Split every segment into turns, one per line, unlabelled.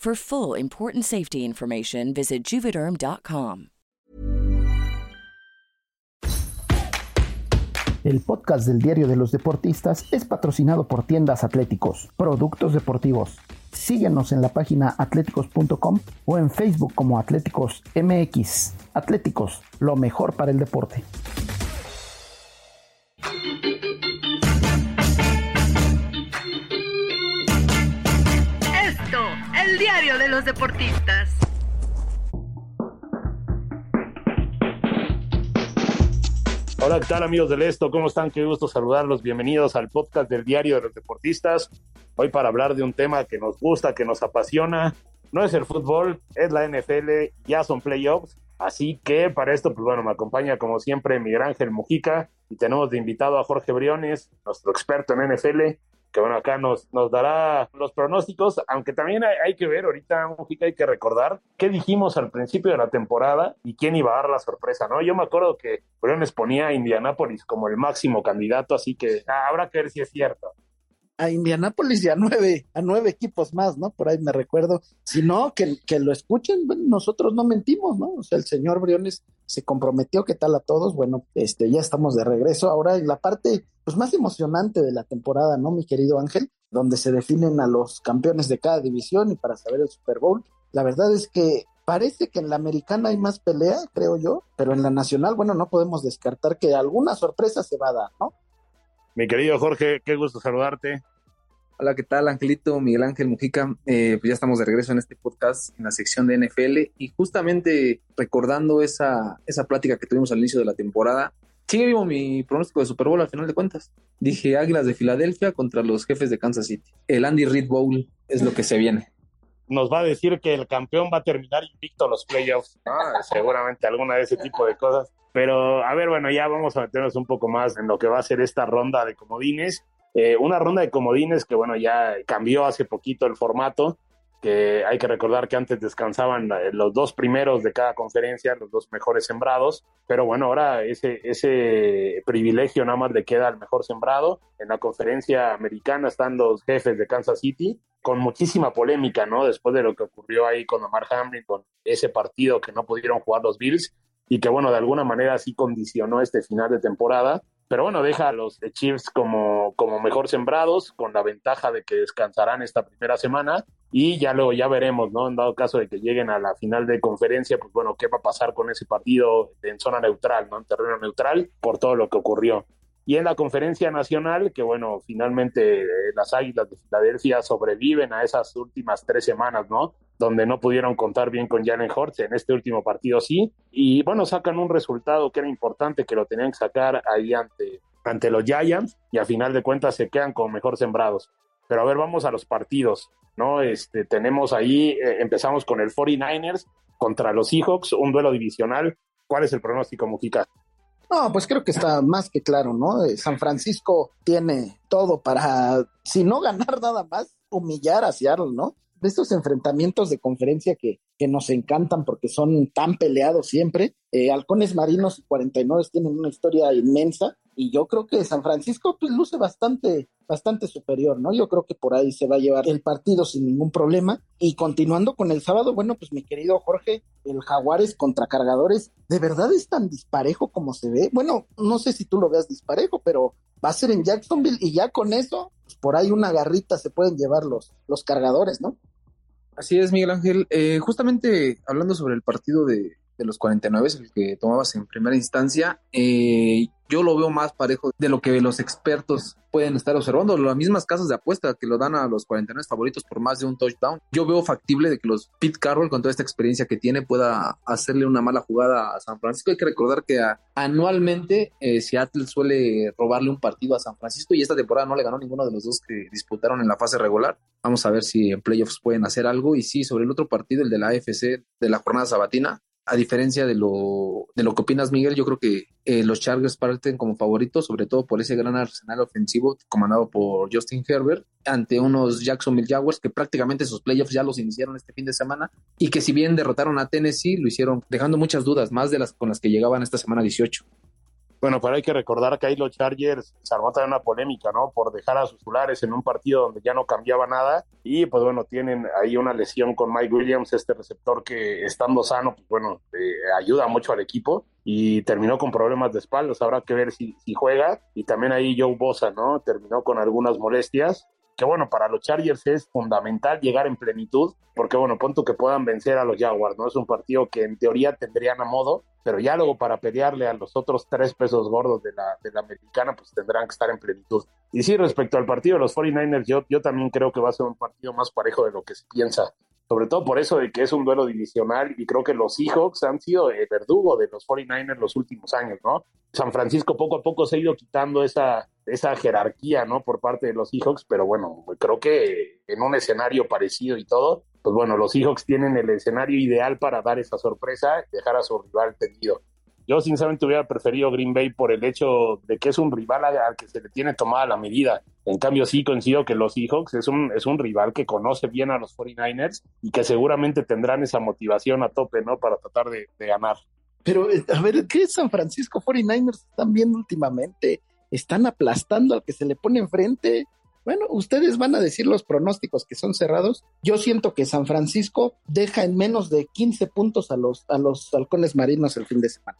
For full important safety information, visit juvederm.com.
El podcast del Diario de los Deportistas es patrocinado por Tiendas Atléticos, Productos Deportivos. Síguenos en la página atléticos.com o en Facebook como Atléticos MX. Atléticos, lo mejor para el deporte.
Diario de los deportistas.
Hola, ¿qué tal amigos del Esto? ¿Cómo están? Qué gusto saludarlos. Bienvenidos al podcast del Diario de los Deportistas. Hoy para hablar de un tema que nos gusta, que nos apasiona. No es el fútbol, es la NFL, ya son playoffs. Así que para esto, pues bueno, me acompaña como siempre Miguel Ángel Mujica y tenemos de invitado a Jorge Briones, nuestro experto en NFL que bueno, acá nos, nos dará los pronósticos, aunque también hay, hay que ver, ahorita, Mujica, hay que recordar qué dijimos al principio de la temporada y quién iba a dar la sorpresa, ¿no? Yo me acuerdo que Briones ponía a Indianápolis como el máximo candidato, así que ah, habrá que ver si es cierto
a Indianápolis y a nueve, a nueve equipos más, ¿no? Por ahí me recuerdo. Si no, que, que lo escuchen, bueno, nosotros no mentimos, ¿no? O sea, el señor Briones se comprometió, ¿qué tal a todos? Bueno, este, ya estamos de regreso. Ahora en la parte, pues, más emocionante de la temporada, ¿no, mi querido Ángel? Donde se definen a los campeones de cada división y para saber el Super Bowl. La verdad es que parece que en la americana hay más pelea, creo yo, pero en la nacional, bueno, no podemos descartar que alguna sorpresa se va a dar, ¿no?
Mi querido Jorge, qué gusto saludarte.
Hola, ¿qué tal, Angelito? Miguel Ángel Mujica. Eh, pues ya estamos de regreso en este podcast, en la sección de NFL, y justamente recordando esa, esa plática que tuvimos al inicio de la temporada, sigue vivo mi pronóstico de Super Bowl al final de cuentas. Dije Águilas de Filadelfia contra los jefes de Kansas City. El Andy Reid Bowl es lo que se viene.
Nos va a decir que el campeón va a terminar invicto los playoffs. Ah, seguramente alguna de ese tipo de cosas. Pero a ver, bueno, ya vamos a meternos un poco más en lo que va a ser esta ronda de comodines. Eh, una ronda de comodines que, bueno, ya cambió hace poquito el formato, que hay que recordar que antes descansaban eh, los dos primeros de cada conferencia, los dos mejores sembrados, pero bueno, ahora ese, ese privilegio nada más le queda al mejor sembrado. En la conferencia americana están los jefes de Kansas City, con muchísima polémica, ¿no? Después de lo que ocurrió ahí con Omar Hamlin, con ese partido que no pudieron jugar los Bills y que, bueno, de alguna manera sí condicionó este final de temporada pero bueno, deja a los Chiefs como, como mejor sembrados, con la ventaja de que descansarán esta primera semana y ya luego ya veremos, ¿no? En dado caso de que lleguen a la final de conferencia, pues bueno, ¿qué va a pasar con ese partido en zona neutral, ¿no? En terreno neutral, por todo lo que ocurrió. Y en la conferencia nacional, que bueno, finalmente eh, las Águilas de Filadelfia sobreviven a esas últimas tres semanas, ¿no? Donde no pudieron contar bien con Jalen Hurts, en este último partido sí. Y bueno, sacan un resultado que era importante, que lo tenían que sacar ahí ante, ante los Giants, y a final de cuentas se quedan como mejor sembrados. Pero a ver, vamos a los partidos, ¿no? Este, tenemos ahí, eh, empezamos con el 49ers contra los Seahawks, un duelo divisional. ¿Cuál es el pronóstico, Mujica?
No, pues creo que está más que claro, ¿no? Eh, San Francisco tiene todo para, si no ganar nada más, humillar a Seattle, ¿no? De estos enfrentamientos de conferencia que, que nos encantan porque son tan peleados siempre. Eh, Halcones Marinos y 49 tienen una historia inmensa y yo creo que San Francisco pues luce bastante bastante superior, ¿no? Yo creo que por ahí se va a llevar el partido sin ningún problema. Y continuando con el sábado, bueno, pues mi querido Jorge, el Jaguares contra Cargadores, ¿de verdad es tan disparejo como se ve? Bueno, no sé si tú lo veas disparejo, pero va a ser en Jacksonville y ya con eso, pues por ahí una garrita se pueden llevar los, los cargadores, ¿no?
Así es, Miguel Ángel. Eh, justamente hablando sobre el partido de, de los 49, el que tomabas en primera instancia, eh, yo lo veo más parejo de lo que los expertos pueden estar observando. Las mismas casas de apuesta que lo dan a los 49 favoritos por más de un touchdown. Yo veo factible de que los Pete Carroll, con toda esta experiencia que tiene, pueda hacerle una mala jugada a San Francisco. Hay que recordar que anualmente eh, Seattle suele robarle un partido a San Francisco y esta temporada no le ganó ninguno de los dos que disputaron en la fase regular. Vamos a ver si en playoffs pueden hacer algo. Y sí, sobre el otro partido, el de la AFC de la jornada sabatina, a diferencia de lo, de lo que opinas, Miguel, yo creo que eh, los Chargers parten como favoritos, sobre todo por ese gran arsenal ofensivo comandado por Justin Herbert, ante unos Jacksonville Jaguars que prácticamente sus playoffs ya los iniciaron este fin de semana y que si bien derrotaron a Tennessee, lo hicieron dejando muchas dudas, más de las con las que llegaban esta semana 18.
Bueno, pero hay que recordar que ahí los Chargers se armó también una polémica, ¿no? Por dejar a sus titulares en un partido donde ya no cambiaba nada. Y pues bueno, tienen ahí una lesión con Mike Williams, este receptor que estando sano, pues bueno, eh, ayuda mucho al equipo. Y terminó con problemas de espaldas. Habrá que ver si, si juega. Y también ahí Joe Bosa, ¿no? Terminó con algunas molestias que bueno, para los Chargers es fundamental llegar en plenitud, porque bueno, punto que puedan vencer a los Jaguars, ¿no? Es un partido que en teoría tendrían a modo, pero ya luego para pelearle a los otros tres pesos gordos de la, de la americana, pues tendrán que estar en plenitud. Y sí, respecto al partido de los 49ers, yo, yo también creo que va a ser un partido más parejo de lo que se piensa sobre todo por eso de que es un duelo divisional y creo que los Seahawks han sido el verdugo de los 49ers los últimos años, ¿no? San Francisco poco a poco se ha ido quitando esa, esa jerarquía, ¿no? Por parte de los Seahawks, pero bueno, creo que en un escenario parecido y todo, pues bueno, los Seahawks tienen el escenario ideal para dar esa sorpresa dejar a su rival tendido. Yo sinceramente hubiera preferido Green Bay por el hecho de que es un rival al que se le tiene tomada la medida. En cambio, sí coincido que los Seahawks es un, es un rival que conoce bien a los 49ers y que seguramente tendrán esa motivación a tope, ¿no? Para tratar de, de ganar.
Pero, eh, a ver, ¿qué San Francisco 49ers están viendo últimamente? Están aplastando al que se le pone enfrente. Bueno, ustedes van a decir los pronósticos que son cerrados. Yo siento que San Francisco deja en menos de 15 puntos a los, a los halcones marinos el fin de semana.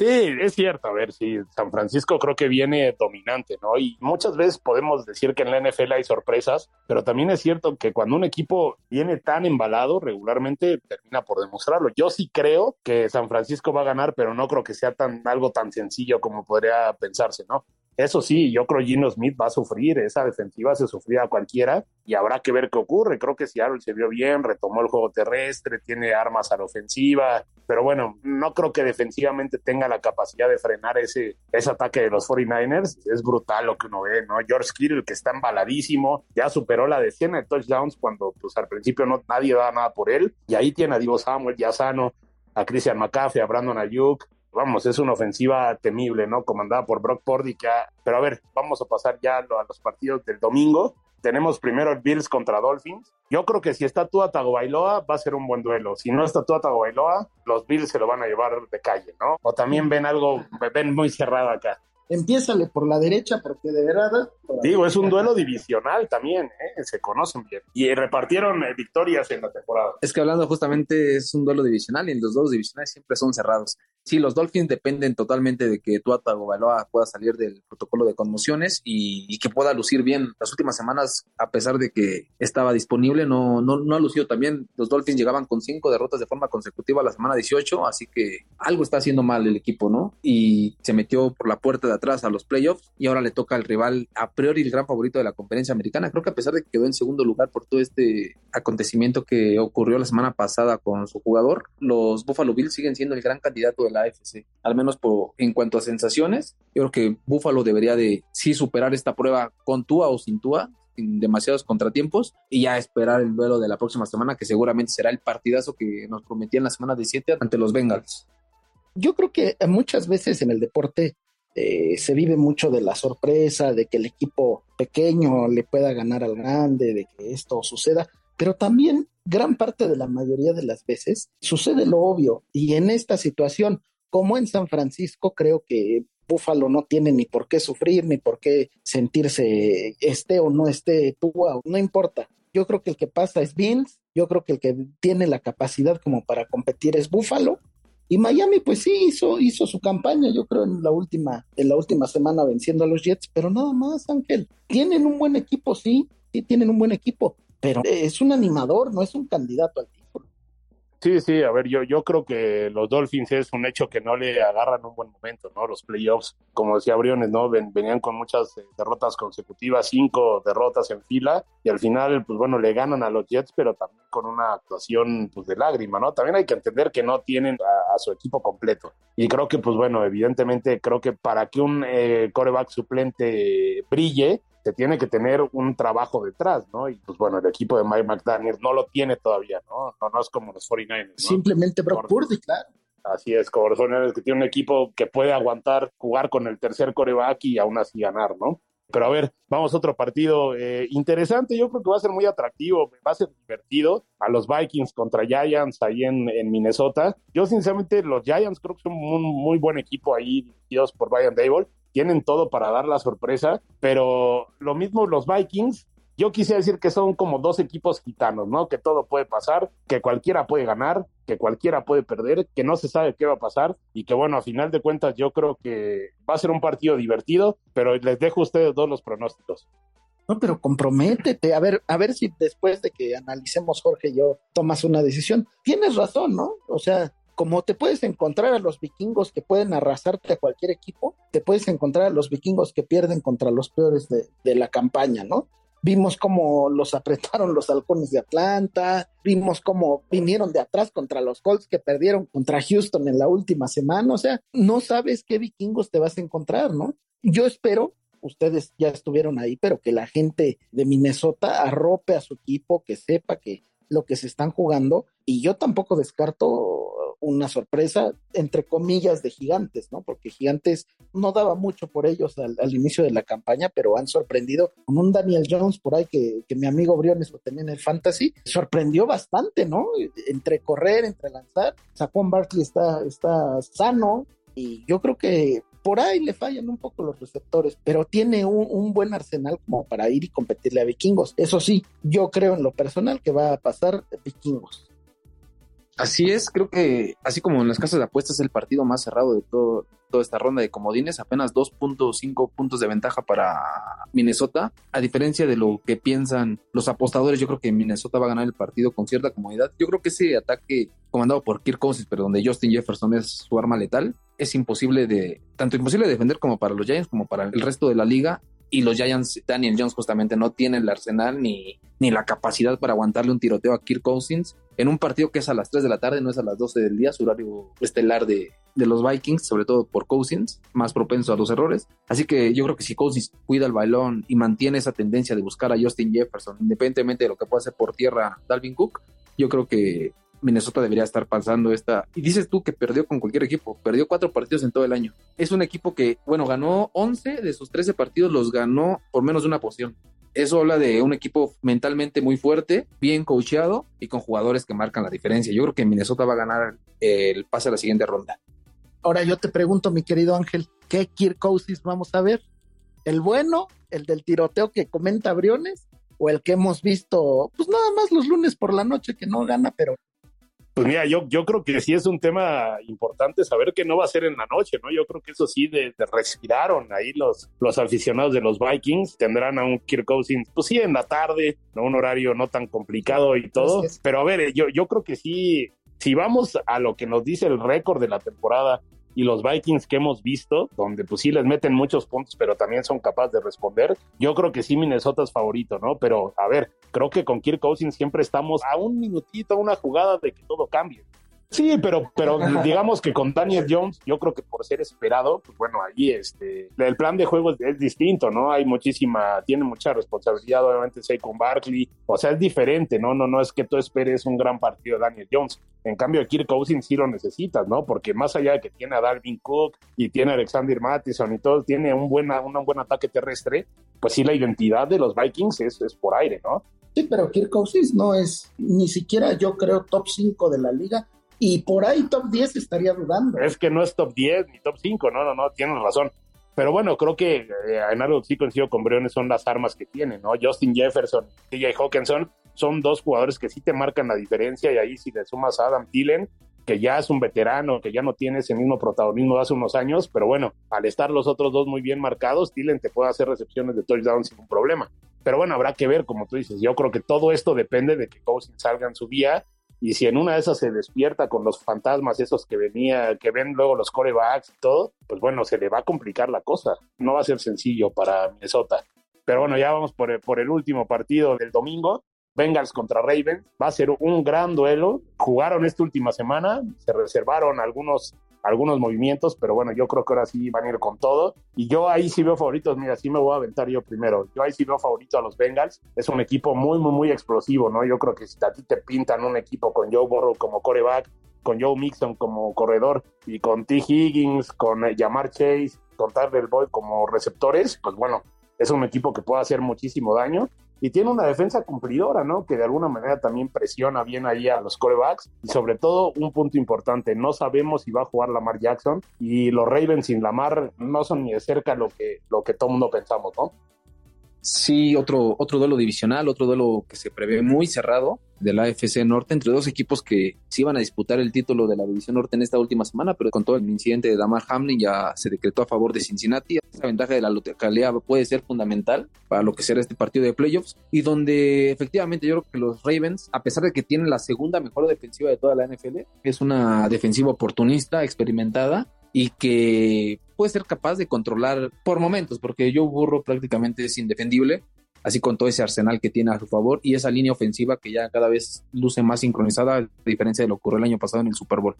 Sí, es cierto. A ver, sí, San Francisco creo que viene dominante, ¿no? Y muchas veces podemos decir que en la NFL hay sorpresas, pero también es cierto que cuando un equipo viene tan embalado, regularmente termina por demostrarlo. Yo sí creo que San Francisco va a ganar, pero no creo que sea tan algo tan sencillo como podría pensarse, ¿no? Eso sí, yo creo Gino Smith va a sufrir, esa defensiva se sufría a cualquiera y habrá que ver qué ocurre. Creo que Seattle se vio bien, retomó el juego terrestre, tiene armas a la ofensiva, pero bueno, no creo que defensivamente tenga la capacidad de frenar ese, ese ataque de los 49ers. Es brutal lo que uno ve, ¿no? George Kittle, que está embaladísimo, ya superó la decena de touchdowns cuando pues al principio no, nadie daba nada por él, y ahí tiene a Divo Samuel, ya sano, a Christian McCaffrey, a Brandon Ayuk, vamos, es una ofensiva temible, ¿no? Comandada por Brock Purdy, que pero a ver, vamos a pasar ya a los partidos del domingo. Tenemos primero el Bills contra Dolphins. Yo creo que si está Tua Tagovailoa va a ser un buen duelo. Si no está Tua Tagovailoa, los Bills se lo van a llevar de calle, ¿no? O también ven algo, ven muy cerrado acá
empiézale por la derecha, porque de verdad.
Digo, es un duelo divisional también, ¿eh? se conocen bien. Y repartieron eh, victorias en la temporada.
Es que hablando justamente es un duelo divisional y los duelos divisionales siempre son cerrados. Sí, los Dolphins dependen totalmente de que Tua Tagovailoa pueda salir del protocolo de conmociones y, que pueda lucir bien. Las últimas semanas, a pesar de que estaba disponible, no, no, no ha lucido también. Los Dolphins llegaban con cinco derrotas de forma consecutiva la semana 18, así que algo está haciendo mal el equipo, ¿no? Y se metió por la puerta de atrás a los playoffs y ahora le toca al rival a priori el gran favorito de la conferencia americana. Creo que a pesar de que quedó en segundo lugar por todo este acontecimiento que ocurrió la semana pasada con su jugador, los Buffalo Bills siguen siendo el gran candidato de la AFC, al menos por, en cuanto a sensaciones. Yo creo que Buffalo debería de sí superar esta prueba con Tua o sin Tua, sin demasiados contratiempos y ya esperar el duelo de la próxima semana que seguramente será el partidazo que nos prometían la semana 17 ante los Bengals.
Yo creo que muchas veces en el deporte eh, se vive mucho de la sorpresa, de que el equipo pequeño le pueda ganar al grande, de que esto suceda, pero también gran parte de la mayoría de las veces sucede lo obvio. Y en esta situación, como en San Francisco, creo que Búfalo no tiene ni por qué sufrir, ni por qué sentirse esté o no esté tú, no importa. Yo creo que el que pasa es Vince, yo creo que el que tiene la capacidad como para competir es Búfalo, Y Miami, pues sí, hizo, hizo su campaña, yo creo, en la última, en la última semana venciendo a los Jets, pero nada más, Ángel. Tienen un buen equipo, sí, sí tienen un buen equipo, pero es un animador, no es un candidato al título.
Sí, sí, a ver, yo, yo creo que los Dolphins es un hecho que no le agarran un buen momento, ¿no? Los playoffs, como decía Briones, ¿no? venían con muchas eh, derrotas consecutivas, cinco derrotas en fila, y al final, pues bueno, le ganan a los Jets, pero también con una actuación pues, de lágrima, ¿no? También hay que entender que no tienen a, su equipo completo. Y creo que, pues bueno, evidentemente, creo que para que un eh, coreback suplente brille, se tiene que tener un trabajo detrás, ¿no? Y pues bueno, el equipo de Mike McDaniel no lo tiene todavía, ¿no? No, no es como los 49ers. ¿no?
Simplemente Brock Purdy, claro.
Así es, como los 49ers que tiene un equipo que puede aguantar jugar con el tercer coreback y aún así ganar, ¿no? Pero a ver, vamos a otro partido eh, interesante. Yo creo que va a ser muy atractivo, va a ser divertido. A los Vikings contra Giants ahí en, en Minnesota. Yo, sinceramente, los Giants creo que son un muy buen equipo ahí, dirigidos por Brian Dable tienen todo para dar la sorpresa, pero lo mismo los Vikings, yo quisiera decir que son como dos equipos gitanos, ¿no? Que todo puede pasar, que cualquiera puede ganar, que cualquiera puede perder, que no se sabe qué va a pasar y que bueno, a final de cuentas yo creo que va a ser un partido divertido, pero les dejo a ustedes dos los pronósticos.
No, pero comprométete, a ver, a ver si después de que analicemos Jorge y yo tomas una decisión. Tienes razón, ¿no? O sea, como te puedes encontrar a los vikingos que pueden arrasarte a cualquier equipo, te puedes encontrar a los vikingos que pierden contra los peores de, la campaña, ¿no? Vimos cómo los apretaron los halcones de Atlanta, vimos cómo vinieron de atrás contra los Colts que perdieron contra Houston en la última semana, o sea, no sabes qué vikingos te vas a encontrar, ¿no? Yo espero, ustedes ya estuvieron ahí, pero que la gente de Minnesota arrope a su equipo, que sepa que lo que se están jugando, y yo tampoco descarto una sorpresa, entre comillas, de gigantes, ¿no? Porque gigantes no daba mucho por ellos al, inicio de la campaña, pero han sorprendido con un Daniel Jones por ahí que, mi amigo Briones lo tenía en el fantasy, sorprendió bastante, ¿no? Entre correr, entre lanzar, Saquon Barkley está, está sano y yo creo que por ahí le fallan un poco los receptores, pero tiene un, un, buen arsenal como para ir y competirle a vikingos. Eso sí, yo creo en lo personal que va a pasar vikingos.
Así es, creo que así como en las casas de apuestas es el partido más cerrado de todo, toda esta ronda de comodines, apenas 2.5 puntos de ventaja para Minnesota, a diferencia de lo que piensan los apostadores, yo creo que Minnesota va a ganar el partido con cierta comodidad. Yo creo que ese ataque comandado por Kirk Cousins, pero donde Justin Jefferson es su arma letal, es imposible de, tanto imposible de defender como para los Giants como para el resto de la liga y los Giants, Daniel Jones justamente no tiene el arsenal ni, ni la capacidad para aguantarle un tiroteo a Kirk Cousins en un partido que es a las 3 de la tarde, no es a las 12 del día, su horario estelar de, de los Vikings, sobre todo por Cousins, más propenso a los errores. Así que yo creo que si Cousins cuida el balón y mantiene esa tendencia de buscar a Justin Jefferson, independientemente de lo que pueda hacer por tierra Dalvin Cook, yo creo que Minnesota debería estar pasando esta. Y dices tú que perdió con cualquier equipo, perdió cuatro partidos en todo el año. Es un equipo que, bueno, ganó 11 de sus 13 partidos, los ganó por menos de una posición. Eso habla de un equipo mentalmente muy fuerte, bien coacheado y con jugadores que marcan la diferencia. Yo creo que Minnesota va a ganar el pase a la siguiente ronda.
Ahora yo te pregunto, mi querido Ángel, ¿qué Kirk Cousins vamos a ver? ¿El bueno, el del tiroteo que comenta Briones? ¿O el que hemos visto, pues nada más los lunes por la noche que no gana, pero
pues mira, yo, yo creo que sí es un tema importante saber que no va a ser en la noche, ¿no? Yo creo que eso sí de, respiraron ahí los, los aficionados de los Vikings, tendrán a un Kirk Cousins, pues sí, en la tarde, ¿no? Un horario no tan complicado y todo, pero a ver, yo, yo creo que sí, si vamos a lo que nos dice el récord de la temporada, y los Vikings que hemos visto, donde pues sí les meten muchos puntos, pero también son capaces de responder, yo creo que sí Minnesota es favorito, ¿no? Pero a ver, creo que con Kirk Cousins siempre estamos a un minutito, una jugada de que todo cambie. Sí, pero, pero digamos que con Daniel Jones, yo creo que por ser esperado, pues bueno, ahí este, el plan de juego es, distinto, ¿no? Hay muchísima, tiene mucha responsabilidad, obviamente, con Barkley, o sea, es diferente, ¿no? No, no es que tú esperes un gran partido Daniel Jones. En cambio, Kirk Cousins sí lo necesitas, ¿no? Porque más allá de que tiene a Dalvin Cook y tiene a Alexander Mattison y todo, tiene un, buena, un buen ataque terrestre, pues sí, la identidad de los Vikings es, es por aire, ¿no?
Sí, pero Kirk Cousins no es ni siquiera, yo creo, top 5 de la liga y por ahí top 10 estaría dudando.
Es que no es top 10 ni top 5, no, no, no, tienes razón. Pero bueno, creo que eh, en algo sí coincido con Briones son las armas que tiene, ¿no? Justin Jefferson, DJ Hawkinson, son dos jugadores que sí te marcan la diferencia y ahí si le sumas a Adam Thielen, que ya es un veterano, que ya no tiene ese mismo protagonismo de hace unos años, pero bueno, al estar los otros dos muy bien marcados, Tillen te puede hacer recepciones de touchdown sin problema. Pero bueno, habrá que ver, como tú dices, yo creo que todo esto depende de que Cousins salga en su día y si en una de esas se despierta con los fantasmas esos que venía, que ven luego los corebacks y todo, pues bueno, se le va a complicar la cosa. No va a ser sencillo para Minnesota. Pero bueno, ya vamos por el, por el último partido del domingo. Bengals contra Ravens. Va a ser un gran duelo. Jugaron esta última semana, se reservaron algunos, algunos movimientos, pero bueno, yo creo que ahora sí van a ir con todo. Y yo ahí sí veo favoritos. Mira, sí me voy a aventar yo primero. Yo ahí sí veo favorito a los Bengals. Es un equipo muy, muy, muy explosivo, ¿no? Yo creo que si a ti te pintan un equipo con Joe Burrow como coreback, con Joe Mixon como corredor y con T. Higgins, con Jamar Chase, con Tyler Boyd como receptores, pues bueno, es un equipo que puede hacer muchísimo daño y tiene una defensa cumplidora, ¿no? Que de alguna manera también presiona bien ahí a los corebacks. Y sobre todo, un punto importante, no sabemos si va a jugar Lamar Jackson y los Ravens sin Lamar no son ni de cerca lo que, lo que todo mundo pensamos, ¿no?
Sí, otro, otro duelo divisional, otro duelo que se prevé muy cerrado de la AFC Norte entre dos equipos que se iban a disputar el título de la División Norte en esta última semana, pero con todo el incidente de Damar Hamlin ya se decretó a favor de Cincinnati. Esa ventaja de la localidad puede ser fundamental para lo que será este partido de playoffs y donde efectivamente yo creo que los Ravens, a pesar de que tienen la segunda mejor defensiva de toda la NFL, es una defensiva oportunista, experimentada y que puede ser capaz de controlar por momentos, porque Joe Burro prácticamente es indefendible, así con todo ese arsenal que tiene a su favor y esa línea ofensiva que ya cada vez luce más sincronizada, a diferencia de lo que ocurrió el año pasado en el Super Bowl.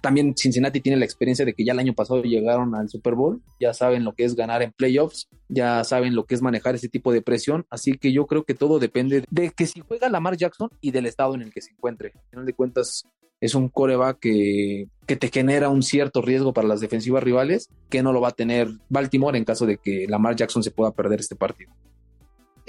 También Cincinnati tiene la experiencia de que ya el año pasado llegaron al Super Bowl, ya saben lo que es ganar en playoffs, ya saben lo que es manejar ese tipo de presión, así que yo creo que todo depende de que si juega Lamar Jackson y del estado en el que se encuentre. Al final de cuentas, es un coreback que, que te genera un cierto riesgo para las defensivas rivales, que no lo va a tener Baltimore en caso de que Lamar Jackson se pueda perder este partido.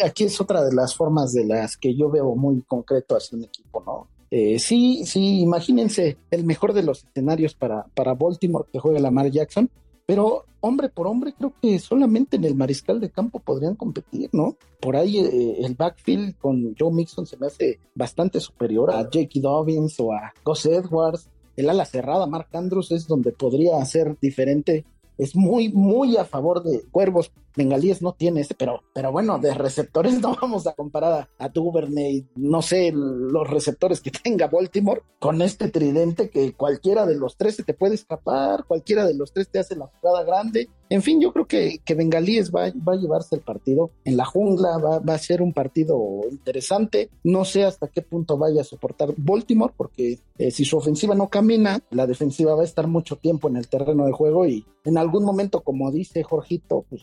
Aquí es otra de las formas de las que yo veo muy concreto hacia un equipo, ¿no? Eh, sí, sí, imagínense el mejor de los escenarios para, para Baltimore que juegue Lamar Jackson, pero hombre por hombre creo que solamente en el mariscal de campo podrían competir, ¿no? Por ahí eh, el backfield con Joe Mixon se me hace bastante superior a Jake Dobbins o a Gus Edwards. El ala cerrada, Mark Andrews, es donde podría ser diferente es muy, muy a favor de Cuervos. Bengalíes no tiene ese, pero, pero bueno, de receptores no vamos a comparar a, a Duvernay, no sé, los receptores que tenga Baltimore con este tridente que cualquiera de los tres se te puede escapar, cualquiera de los tres te hace la jugada grande. En fin, yo creo que, que Bengalíes va, va a llevarse el partido en la jungla, va, a ser un partido interesante. No sé hasta qué punto vaya a soportar Baltimore, porque eh, si su ofensiva no camina, la defensiva va a estar mucho tiempo en el terreno de juego y en algún momento, como dice Jorgito, pues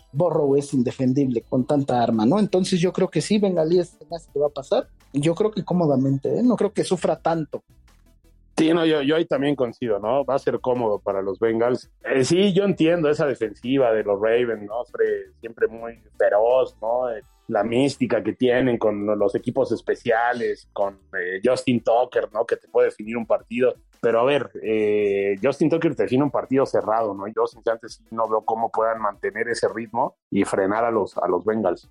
Es indefendible con tanta arma, ¿no? Entonces yo creo que sí, Bengalíes es que va a pasar. Yo creo que cómodamente, ¿eh? No creo que sufra tanto.
Sí, no, yo, yo ahí también coincido, ¿no? Va a ser cómodo para los Bengals. Eh, sí, yo entiendo esa defensiva de los Ravens, ¿no? Siempre muy feroz, ¿no? Eh, la mística que tienen con los equipos especiales, con eh, Justin Tucker, ¿no? Que te puede definir un partido. Pero a ver, eh, Justin Tucker define un partido cerrado, ¿no? Yo sinceramente no veo cómo puedan mantener ese ritmo y frenar a los, a los Bengals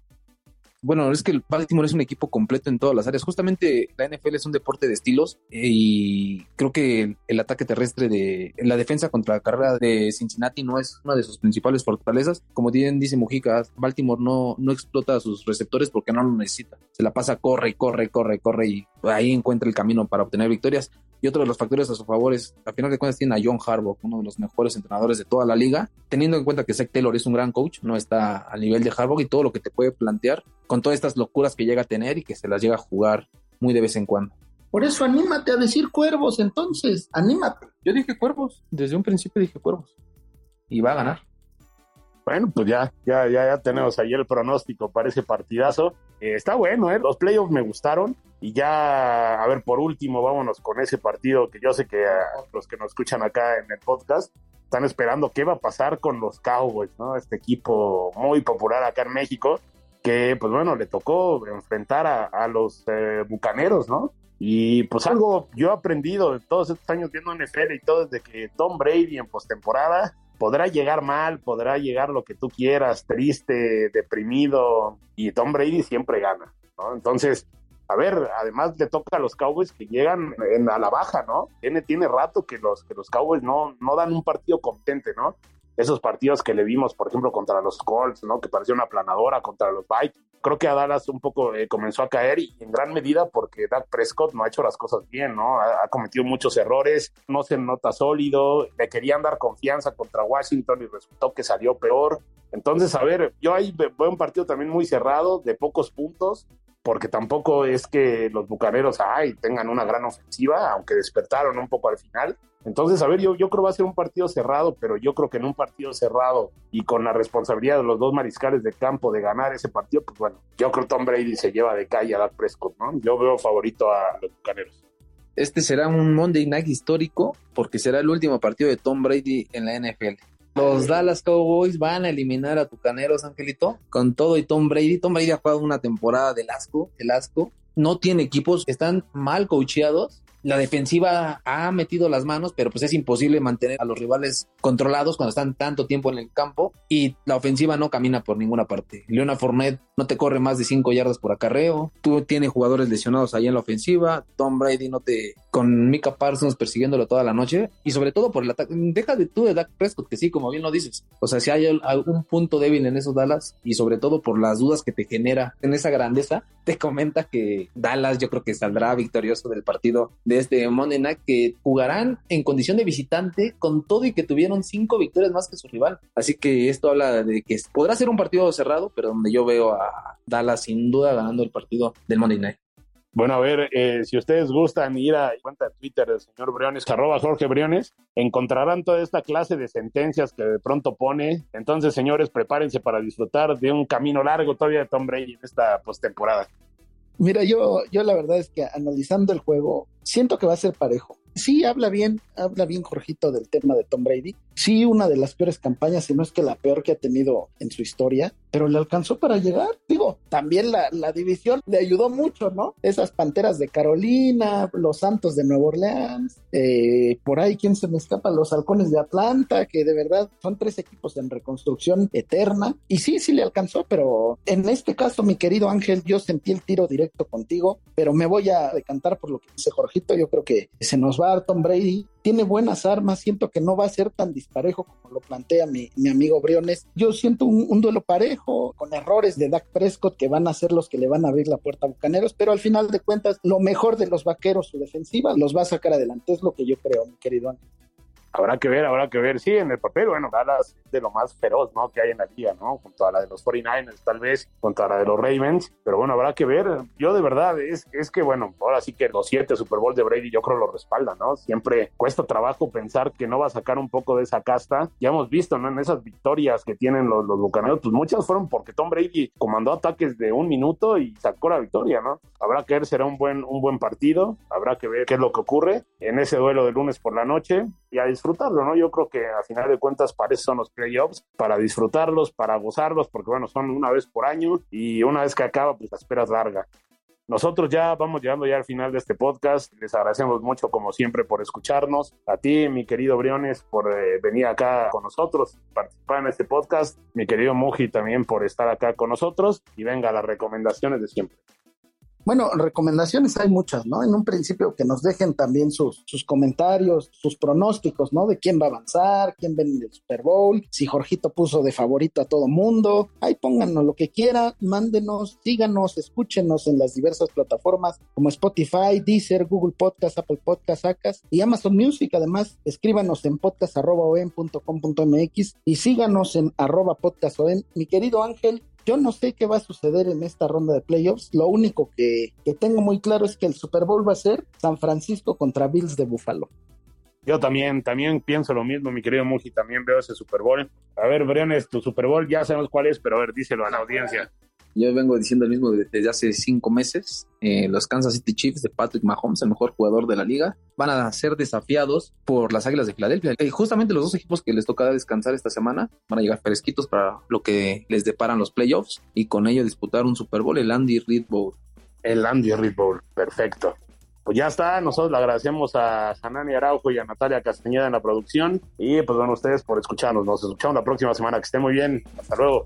bueno, es que el Baltimore es un equipo completo en todas las áreas. Justamente la NFL es un deporte de estilos eh, y creo que el, ataque terrestre de la defensa contra la carrera de Cincinnati no es una de sus principales fortalezas. Como bien dice Mujica, Baltimore no, no explota a sus receptores porque no lo necesita. Se la pasa, corre corre, corre, corre y ahí encuentra el camino para obtener victorias. Y otro de los factores a su favor es, a final de cuentas, tiene a John Harbaugh, uno de los mejores entrenadores de toda la liga, teniendo en cuenta que Zach Taylor es un gran coach, no está al nivel de Harbaugh y todo lo que te puede plantear con todas estas locuras que llega a tener y que se las llega a jugar muy de vez en cuando.
Por eso anímate a decir cuervos, entonces, anímate.
Yo dije cuervos, desde un principio dije cuervos. Y va a ganar.
Bueno, pues ya, ya, ya, ya tenemos ahí el pronóstico para ese partidazo. Eh, está bueno, ¿eh? Los playoffs me gustaron. Y ya, a ver, por último, vámonos con ese partido que yo sé que los que nos escuchan acá en el podcast están esperando qué va a pasar con los Cowboys, ¿no? Este equipo muy popular acá en México que pues bueno, le tocó enfrentar a, los eh, bucaneros, ¿no? Y pues algo yo he aprendido de todos estos años viendo NFL y todo desde que Tom Brady en postemporada podrá llegar mal, podrá llegar lo que tú quieras, triste, deprimido, y Tom Brady siempre gana, ¿no? Entonces, a ver, además le toca a los Cowboys que llegan en, a la baja, ¿no? Tiene, tiene rato que los, que los Cowboys no, no dan un partido competente, ¿no? esos partidos que le vimos, por ejemplo, contra los Colts, ¿no? Que parecía una planadora contra los Vikings. Creo que a Dallas un poco eh, comenzó a caer y en gran medida porque Dak Prescott no ha hecho las cosas bien, ¿no? Ha, cometido muchos errores, no se nota sólido, le querían dar confianza contra Washington y resultó que salió peor. Entonces, a ver, yo ahí veo un partido también muy cerrado, de pocos puntos, porque tampoco es que los bucaneros ay, tengan una gran ofensiva, aunque despertaron un poco al final. Entonces, a ver, yo, yo creo que va a ser un partido cerrado, pero yo creo que en un partido cerrado y con la responsabilidad de los dos mariscales de campo de ganar ese partido, pues bueno, yo creo que Tom Brady se lleva de calle a Dak Prescott, ¿no? Yo veo favorito a los bucaneros.
Este será un Monday Night histórico porque será el último partido de Tom Brady en la NFL. Los Dallas Cowboys van a eliminar a Tucaneros, Angelito, con todo y Tom Brady. Tom Brady ha jugado una temporada del asco, el asco. No tiene equipos, están mal coacheados la defensiva ha metido las manos, pero pues es imposible mantener a los rivales controlados cuando están tanto tiempo en el campo y la ofensiva no camina por ninguna parte. Leona Fournette no te corre más de 5 yardas por acarreo, tú tienes jugadores lesionados ahí en la ofensiva, Tom Brady no te con Mika Parsons persiguiéndolo toda la noche y sobre todo por el ataque, deja de tú de Dak Prescott que sí, como bien lo dices. O sea, si hay algún punto débil en esos Dallas y sobre todo por las dudas que te genera en esa grandeza, te comenta que Dallas yo creo que saldrá victorioso del partido de este Monday Night que jugarán en condición de visitante con todo y que tuvieron cinco victorias más que su rival. Así que esto habla de que podrá ser un partido cerrado, pero donde yo veo a Dallas sin duda ganando el partido del Monday Night.
Bueno, a ver, eh, si ustedes gustan ir a cuenta de Twitter del señor Briones, arroba Jorge Briones, encontrarán toda esta clase de sentencias que de pronto pone. Entonces, señores, prepárense para disfrutar de un camino largo todavía de Tom Brady en esta postemporada.
Mira, yo, yo la verdad es que analizando el juego, siento que va a ser parejo. Sí, habla bien, habla bien Jorgito del tema de Tom Brady. Sí, una de las peores campañas, si no es que la peor que ha tenido en su historia, pero le alcanzó para llegar. Digo, también la, la división le ayudó mucho, ¿no? Esas Panteras de Carolina, los Santos de Nueva Orleans, eh, por ahí, ¿quién se me escapa? Los Halcones de Atlanta, que de verdad son tres equipos en reconstrucción eterna. Y sí, sí le alcanzó, pero en este caso, mi querido Ángel, yo sentí el tiro directo contigo, pero me voy a decantar por lo que dice Jorgito. Yo creo que se nos Tom Brady. Tiene buenas armas, siento que no va a ser tan disparejo como lo plantea mi, mi amigo Briones. Yo siento un, duelo parejo, con errores de Dak Prescott que van a ser los que le van a abrir la puerta a Bucaneros, pero al final de cuentas, lo mejor de los vaqueros, su defensiva, los va a sacar adelante, es lo que yo creo, mi querido Ángel.
Habrá que ver, habrá que ver. Sí, en el papel, bueno, Dallas es de lo más feroz, ¿no? Que hay en la liga, ¿no? Junto a la de los 49ers, tal vez, contra la de los Ravens. Pero bueno, habrá que ver. Yo de verdad, es, es que, bueno, ahora sí que los siete Super Bowl de Brady yo creo lo respaldan, ¿no? Siempre cuesta trabajo pensar que no va a sacar un poco de esa casta. Ya hemos visto, ¿no? En esas victorias que tienen los, los bucaneros, pues muchas fueron porque Tom Brady comandó ataques de un minuto y sacó la victoria, ¿no? Habrá que ver, será un buen, un buen partido. Habrá que ver qué es lo que ocurre en ese duelo de lunes por la noche y a disfrutarlo, ¿no? Yo creo que a final de cuentas para eso son los playoffs, para disfrutarlos, para gozarlos, porque bueno, son una vez por año y una vez que acaba, pues la espera es larga. Nosotros ya vamos llegando ya al final de este podcast. Les agradecemos mucho, como siempre, por escucharnos. A ti, mi querido Briones, por eh, venir acá con nosotros, participar en este podcast. Mi querido Muji también por estar acá con nosotros. Y venga, las recomendaciones de siempre.
Bueno, recomendaciones hay muchas, ¿no? En un principio que nos dejen también sus, comentarios, sus pronósticos, ¿no? De quién va a avanzar, quién ven en el Super Bowl, si Jorgito puso de favorito a todo mundo. Ahí pónganos lo que quiera, mándenos, síganos, escúchenos en las diversas plataformas como Spotify, Deezer, Google Podcast, Apple Podcast, Acas y Amazon Music. Además, escríbanos en podcast.com.mx y síganos en arroba. Mi querido Ángel, yo no sé qué va a suceder en esta ronda de playoffs. Lo único que, tengo muy claro es que el Super Bowl va a ser San Francisco contra Bills de Buffalo.
Yo también, también pienso lo mismo, mi querido Muji, también veo ese Super Bowl. A ver, Briones, tu Super Bowl ya sabemos cuál es, pero a ver, díselo a la audiencia.
Yo vengo diciendo el mismo desde hace cinco meses. Eh, los Kansas City Chiefs de Patrick Mahomes, el mejor jugador de la liga, van a ser desafiados por las Águilas de Filadelfia. Y justamente los dos equipos que les toca descansar esta semana van a llegar fresquitos para lo que les deparan los playoffs y con ello disputar un Super Bowl, el Andy Reid Bowl.
El Andy Reid Bowl, perfecto. Pues ya está, nosotros le agradecemos a Hanani Araujo y a Natalia Castañeda en la producción y pues bueno, ustedes por escucharnos. Nos escuchamos la próxima semana. Que estén muy bien. Hasta luego.